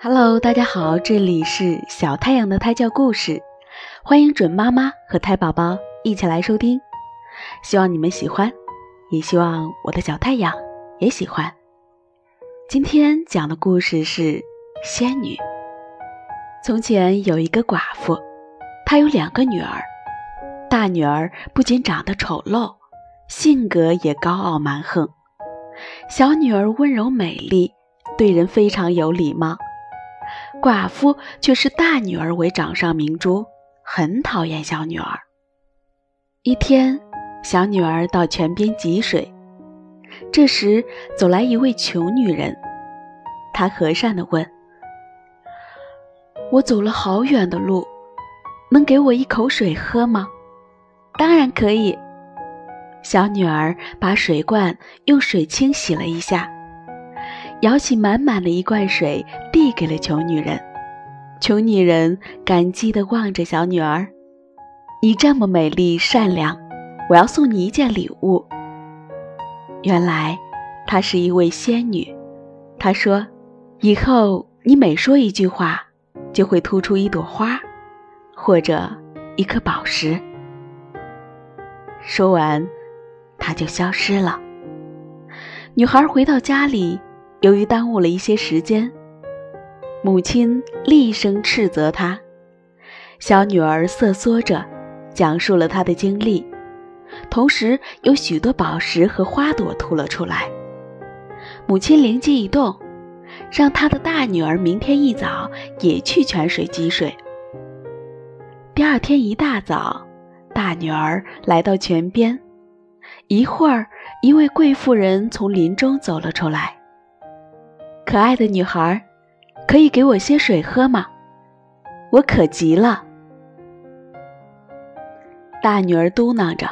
Hello，大家好，这里是小太阳的胎教故事，欢迎准妈妈和胎宝宝一起来收听，希望你们喜欢，也希望我的小太阳也喜欢。今天讲的故事是仙女。从前有一个寡妇，她有两个女儿，大女儿不仅长得丑陋，性格也高傲蛮横，小女儿温柔美丽，对人非常有礼貌。寡妇却是大女儿为掌上明珠，很讨厌小女儿。一天，小女儿到泉边汲水，这时走来一位穷女人，她和善地问：“我走了好远的路，能给我一口水喝吗？”“当然可以。”小女儿把水罐用水清洗了一下。舀起满满的一罐水，递给了穷女人。穷女人感激地望着小女儿：“你这么美丽善良，我要送你一件礼物。”原来，她是一位仙女。她说：“以后你每说一句话，就会吐出一朵花，或者一颗宝石。”说完，她就消失了。女孩回到家里。由于耽误了一些时间，母亲厉声斥责她。小女儿瑟缩着，讲述了她的经历，同时有许多宝石和花朵吐了出来。母亲灵机一动，让她的大女儿明天一早也去泉水汲水。第二天一大早，大女儿来到泉边，一会儿，一位贵妇人从林中走了出来。可爱的女孩，可以给我些水喝吗？我渴极了。大女儿嘟囔着：“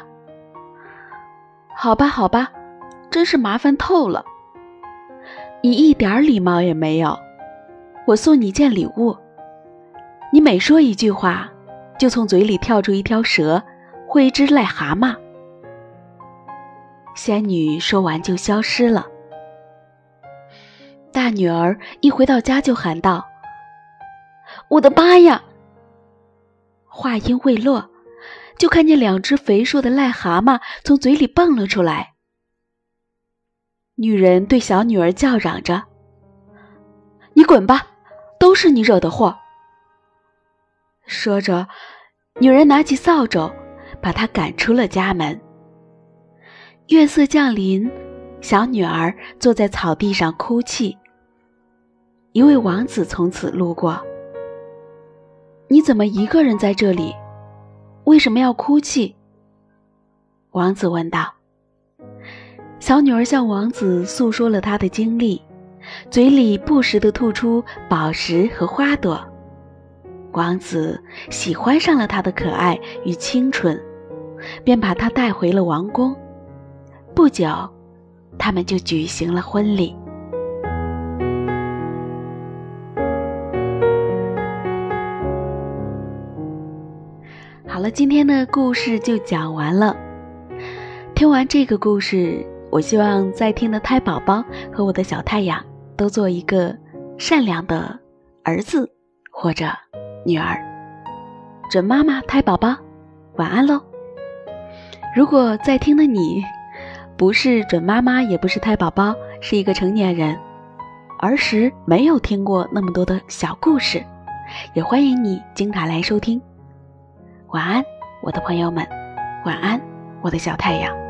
好吧，好吧，真是麻烦透了。你一点礼貌也没有。我送你一件礼物，你每说一句话，就从嘴里跳出一条蛇或一只癞蛤蟆。”仙女说完就消失了。大女儿一回到家就喊道：“我的妈呀！”话音未落，就看见两只肥硕的癞蛤蟆从嘴里蹦了出来。女人对小女儿叫嚷着：“你滚吧，都是你惹的祸！”说着，女人拿起扫帚，把她赶出了家门。月色降临，小女儿坐在草地上哭泣。一位王子从此路过。你怎么一个人在这里？为什么要哭泣？王子问道。小女儿向王子诉说了她的经历，嘴里不时地吐出宝石和花朵。王子喜欢上了她的可爱与清纯，便把她带回了王宫。不久，他们就举行了婚礼。好了，今天的故事就讲完了。听完这个故事，我希望在听的胎宝宝和我的小太阳都做一个善良的儿子或者女儿。准妈妈、胎宝宝，晚安喽！如果在听的你不是准妈妈，也不是胎宝宝，是一个成年人，儿时没有听过那么多的小故事，也欢迎你经常来收听。晚安，我的朋友们，晚安，我的小太阳。